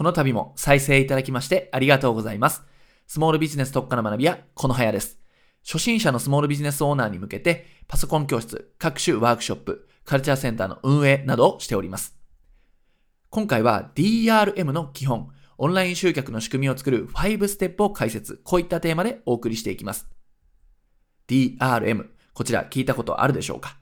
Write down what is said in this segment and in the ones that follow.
この度も再生いただきましてありがとうございます。スモールビジネス特化の学びはこの早です。初心者のスモールビジネスオーナーに向けて、パソコン教室、各種ワークショップ、カルチャーセンターの運営などをしております。今回は DRM の基本、オンライン集客の仕組みを作る5ステップを解説、こういったテーマでお送りしていきます。DRM、こちら聞いたことあるでしょうか？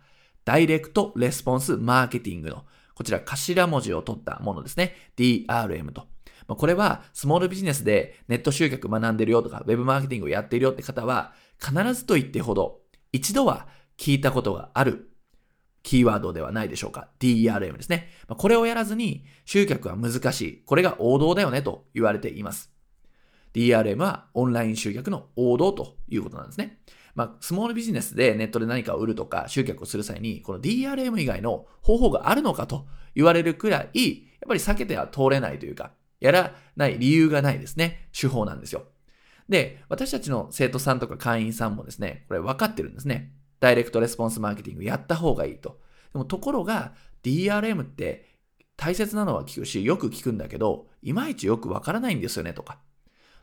ダイレクトレスポンスマーケティングのこちら頭文字を取ったものですね。DRM と。これはスモールビジネスでネット集客学んでるよとか、ウェブマーケティングをやっているよって方は、必ずと言ってほど、一度は聞いたことがあるキーワードではないでしょうか。DRM ですね。これをやらずに集客は難しい。これが王道だよねと言われています。DRM はオンライン集客の王道ということなんですね。まあ、スモールビジネスでネットで何かを売るとか集客をする際に、この DRM 以外の方法があるのかと言われるくらい、やっぱり避けては通れないというか、やらない理由がないですね。手法なんですよ。で、私たちの生徒さんとか会員さんもですね、これ分かってるんですね。ダイレクトレスポンスマーケティングやった方がいいと。でもところが DRM って大切なのは聞くし、よく聞くんだけど、いまいちよくわからないんですよねとか。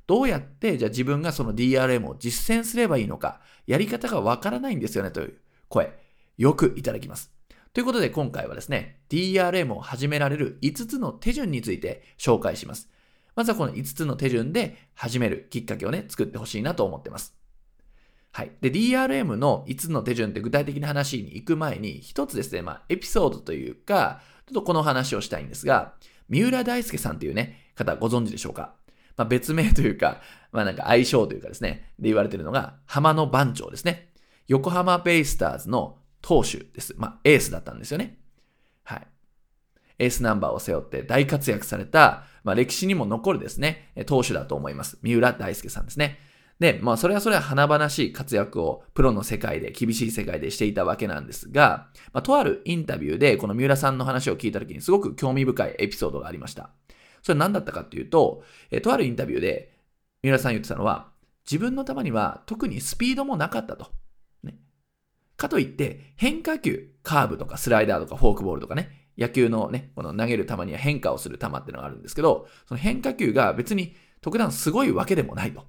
どうやってじゃあ自分がその DRM を実践すればいいのか、やり方がわからないんですよねという声、よくいただきます。ということで今回はですね、DRM を始められる5つの手順について紹介します。まずはこの5つの手順で始めるきっかけをね、作ってほしいなと思ってます。はい。で、DRM の5つの手順って具体的な話に行く前に、一つですね、まあ、エピソードというか、ちょっとこの話をしたいんですが、三浦大輔さんというね、方ご存知でしょうか？まあ、別名というか、まあなんか相性というかですね、で言われているのが、浜の番長ですね。横浜ベイスターズの投手です。まあ、エースだったんですよね。はい。エースナンバーを背負って大活躍された、まあ、歴史にも残るですね、投手だと思います。三浦大輔さんですね。で、まあ、それはそれは華々しい活躍をプロの世界で、厳しい世界でしていたわけなんですが、まあ、とあるインタビューで、この三浦さんの話を聞いたときにすごく興味深いエピソードがありました。それ何だったかっていうと、えとあるインタビューで、三浦さん言ってたのは、自分の球には特にスピードもなかったと。ね、かといって、変化球、カーブとかスライダーとかフォークボールとかね、野球のね、この投げる球には変化をする球っていうのがあるんですけど、その変化球が別に特段すごいわけでもないと。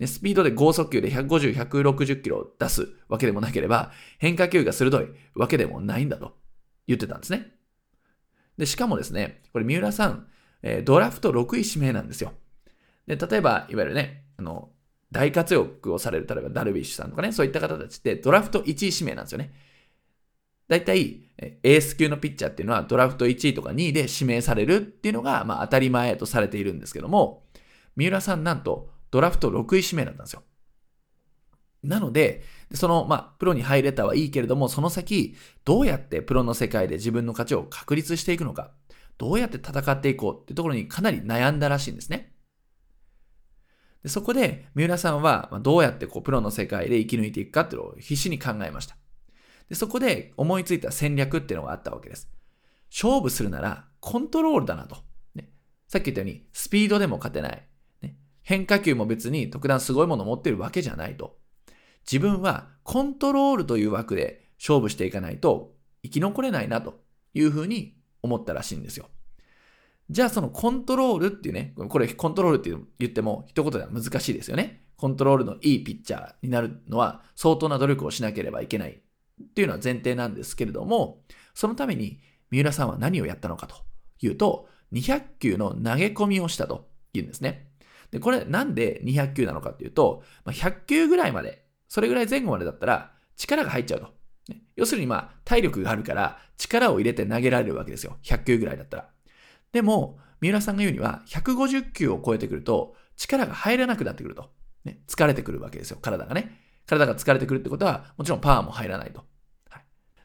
ね、スピードで剛速球で150、160キロを出すわけでもなければ、変化球が鋭いわけでもないんだと言ってたんですね。で、しかもですね、これ三浦さん、えー、ドラフト6位指名なんですよ。で、例えば、いわゆるね、あの、大活躍をされる、例えばダルビッシュさんとかね、そういった方たちってドラフト1位指名なんですよね。大体、エース級のピッチャーっていうのはドラフト1位とか2位で指名されるっていうのが、まあ当たり前とされているんですけども、三浦さんなんとドラフト6位指名だったんですよ。なので、その、まあ、プロに入れたはいいけれども、その先、どうやってプロの世界で自分の価値を確立していくのか。どうやって戦っていこうっていうところにかなり悩んだらしいんですね。でそこで、三浦さんはどうやってこうプロの世界で生き抜いていくかっていうのを必死に考えました。でそこで思いついた戦略っていうのがあったわけです。勝負するならコントロールだなと。ね、さっき言ったように、スピードでも勝てない。ね、変化球も別に特段すごいものを持ってるわけじゃないと。自分はコントロールという枠で勝負していかないと生き残れないなというふうに思ったらしいんですよ。じゃあそのコントロールっていうね、これコントロールって言っても一言では難しいですよね。コントロールのいいピッチャーになるのは相当な努力をしなければいけないっていうのは前提なんですけれども、そのために三浦さんは何をやったのかというと、200球の投げ込みをしたというんですね。で、これなんで200球なのかっていうと、100球ぐらいまで、それぐらい前後までだったら力が入っちゃうと。要するにまあ体力があるから力を入れて投げられるわけですよ。100球ぐらいだったら。でも、三浦さんが言うには150球を超えてくると力が入らなくなってくると。ね、疲れてくるわけですよ。体がね。体が疲れてくるってことはもちろんパワーも入らないと。はい、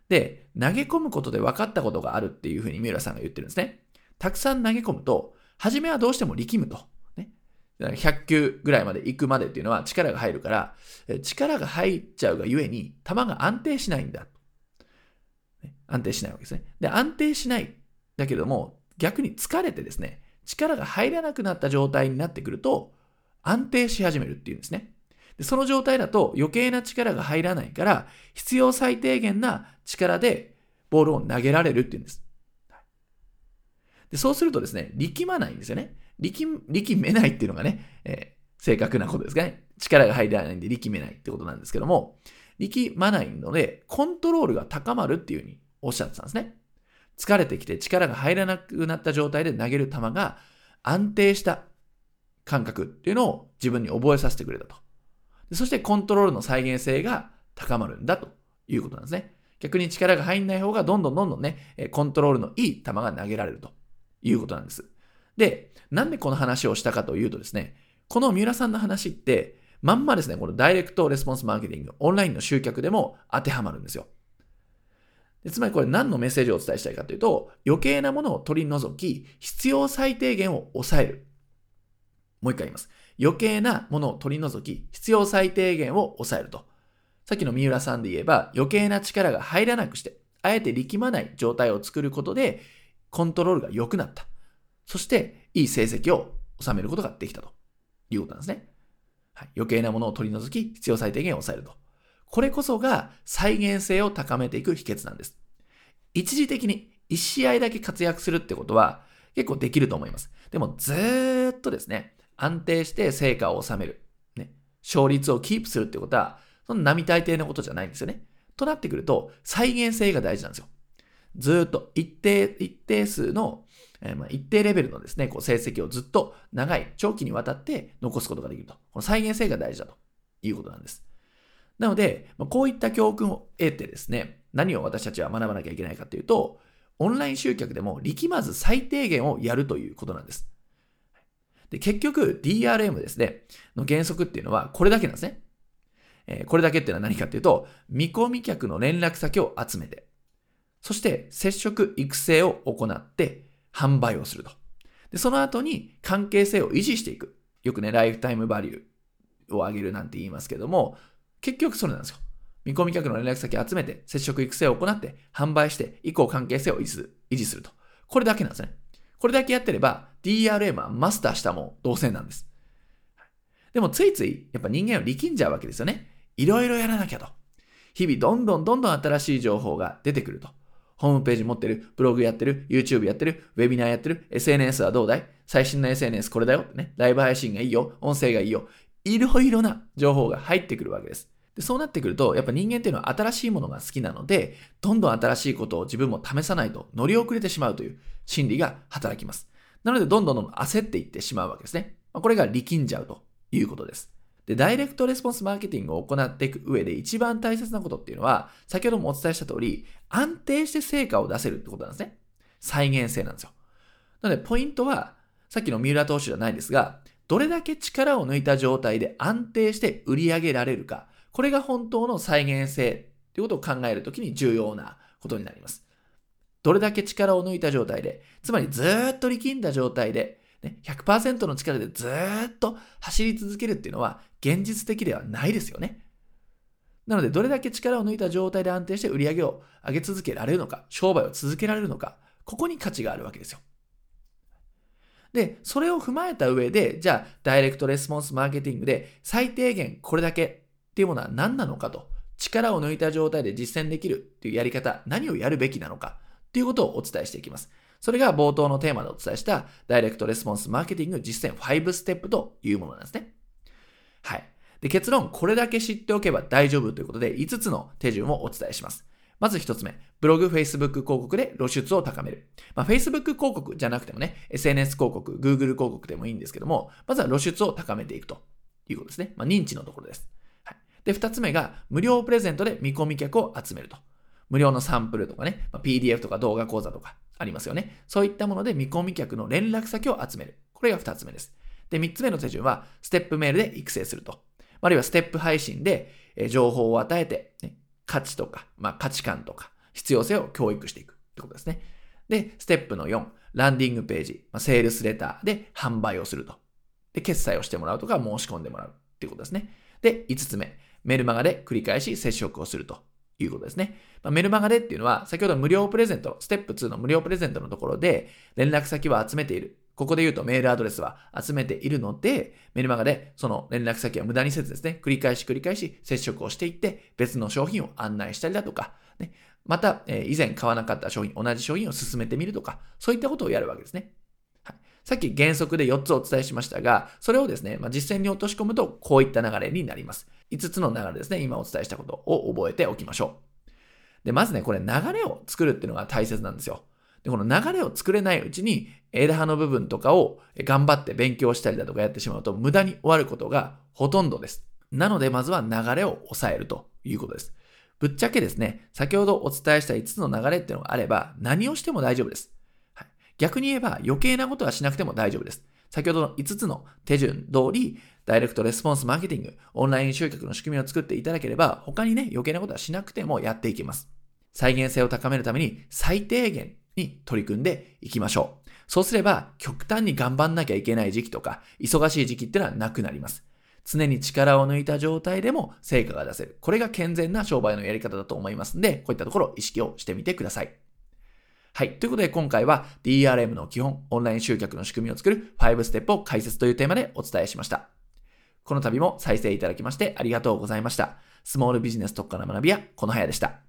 で、投げ込むことで分かったことがあるっていうふうに三浦さんが言ってるんですね。たくさん投げ込むと、初めはどうしても力むと。ね、100球ぐらいまで行くまでっていうのは力が入るから、力が入っちゃうがゆえに球が安定しないんだ。安定しないわけですね。で、安定しない。だけども、逆に疲れてですね、力が入らなくなった状態になってくると、安定し始めるっていうんですね。でその状態だと余計な力が入らないから、必要最低限な力でボールを投げられるっていうんです。でそうするとですね、力まないんですよね。力、力めないっていうのがね、えー、正確なことですかね。力が入らないんで力めないってことなんですけども、力まないので、コントロールが高まるっていうふうにおっしゃってたんですね。疲れてきて力が入らなくなった状態で投げる球が安定した感覚っていうのを自分に覚えさせてくれたと。そしてコントロールの再現性が高まるんだということなんですね。逆に力が入んない方がどんどんどんどんね、コントロールのいい球が投げられるということなんです。で、なんでこの話をしたかというとですね、この三浦さんの話って、まんまですね、このダイレクトレスポンスマーケティング、オンラインの集客でも当てはまるんですよ。でつまりこれ何のメッセージをお伝えしたいかというと、余計なものを取り除き、必要最低限を抑える。もう一回言います。余計なものを取り除き、必要最低限を抑えると。さっきの三浦さんで言えば、余計な力が入らなくして、あえて力まない状態を作ることで、コントロールが良くなった。そして、いい成績を収めることができたということなんですね。はい、余計なものを取り除き、必要最低限を抑えると。これこそが再現性を高めていく秘訣なんです。一時的に一試合だけ活躍するってことは結構できると思います。でもずーっとですね、安定して成果を収める。ね、勝率をキープするってことは、その並大抵のことじゃないんですよね。となってくると、再現性が大事なんですよ。ずっと一定、一定数の、えー、まあ一定レベルのですね、こう成績をずっと長い、長期にわたって残すことができると。この再現性が大事だということなんです。なので、こういった教訓を得てですね、何を私たちは学ばなきゃいけないかというと、オンライン集客でも力まず最低限をやるということなんです。で結局、DRM ですね、の原則っていうのはこれだけなんですね。えー、これだけっていうのは何かっていうと、見込み客の連絡先を集めて、そして接触育成を行って販売をすると。で、その後に関係性を維持していく。よくね、ライフタイムバリューを上げるなんて言いますけども、結局それなんですよ。見込み客の連絡先を集めて、接触育成を行って、販売して、以降関係性を維持すると。これだけなんですね。これだけやってれば、DRM はマスターしたも同然なんです。でもついつい、やっぱ人間は力んじゃうわけですよね。いろいろやらなきゃと。日々どんどんどんどん新しい情報が出てくると。ホームページ持ってる、ブログやってる、YouTube やってる、ウェビナーやってる、SNS はどうだい？最新の SNS これだよって。ね。ライブ配信がいいよ。音声がいいよ。いろいろな情報が入ってくるわけです。でそうなってくると、やっぱ人間っていうのは新しいものが好きなので、どんどん新しいことを自分も試さないと乗り遅れてしまうという心理が働きます。なので、どんどんどん焦っていってしまうわけですね。これが力んじゃうということです。で、ダイレクトレスポンスマーケティングを行っていく上で一番大切なことっていうのは、先ほどもお伝えした通り、安定して成果を出せるってことなんですね。再現性なんですよ。なので、ポイントは、さっきの三浦投手じゃないですが、どれだけ力を抜いた状態で安定して売り上げられるか、これが本当の再現性ということを考えるときに重要なことになります。どれだけ力を抜いた状態で、つまりずっと力んだ状態で、ね、100%の力でずっと走り続けるっていうのは現実的ではないですよね。なので、どれだけ力を抜いた状態で安定して売り上げを上げ続けられるのか、商売を続けられるのか、ここに価値があるわけですよ。で、それを踏まえた上で、じゃあ、ダイレクトレスポンスマーケティングで最低限これだけっていうものは何なのかと、力を抜いた状態で実践できるっていうやり方、何をやるべきなのかっていうことをお伝えしていきます。それが冒頭のテーマでお伝えしたダイレクトレスポンスマーケティング実践5ステップというものなんですね。はい。で、結論、これだけ知っておけば大丈夫ということで5つの手順をお伝えします。まず一つ目、ブログ、Facebook 広告で露出を高める。まあ、Facebook 広告じゃなくてもね、SNS 広告、Google 広告でもいいんですけども、まずは露出を高めていくということですね。まあ、認知のところです。はい、で、二つ目が、無料プレゼントで見込み客を集めると。無料のサンプルとかね、まあ、PDF とか動画講座とかありますよね。そういったもので見込み客の連絡先を集める。これが二つ目です。で、三つ目の手順は、ステップメールで育成すると。あるいはステップ配信で、情報を与えて、ね、価値とか、まあ、価値観とか、必要性を教育していくってことですね。で、ステップの4、ランディングページ、まあ、セールスレターで販売をすると。で、決済をしてもらうとか申し込んでもらうっていうことですね。で、5つ目、メルマガで繰り返し接触をするということですね。まあ、メルマガでっていうのは、先ほど無料プレゼント、ステップ2の無料プレゼントのところで、連絡先は集めている。ここで言うとメールアドレスは集めているので、メルマガでその連絡先は無駄にせずですね、繰り返し繰り返し接触をしていって、別の商品を案内したりだとか、ね、また、え、以前買わなかった商品、同じ商品を進めてみるとか、そういったことをやるわけですね。はい、さっき原則で4つお伝えしましたが、それをですね、まあ、実践に落とし込むと、こういった流れになります。5つの流れですね、今お伝えしたことを覚えておきましょう。で、まずね、これ流れを作るっていうのが大切なんですよ。で、この流れを作れないうちに、枝葉の部分とかを頑張って勉強したりだとかやってしまうと、無駄に終わることがほとんどです。なので、まずは流れを抑えるということです。ぶっちゃけですね、先ほどお伝えした5つの流れっていうのがあれば、何をしても大丈夫です。はい、逆に言えば、余計なことはしなくても大丈夫です。先ほどの5つの手順通り、ダイレクトレスポンスマーケティング、オンライン集客の仕組みを作っていただければ、他にね、余計なことはしなくてもやっていけます。再現性を高めるために最低限に取り組んでいきましょう。そうすれば、極端に頑張んなきゃいけない時期とか、忙しい時期ってのはなくなります。常に力を抜いた状態でも成果が出せる。これが健全な商売のやり方だと思いますんで、こういったところを意識をしてみてください。はい。ということで今回は DRM の基本、オンライン集客の仕組みを作る5ステップを解説というテーマでお伝えしました。この度も再生いただきましてありがとうございました。スモールビジネス特化の学びやこの部屋でした。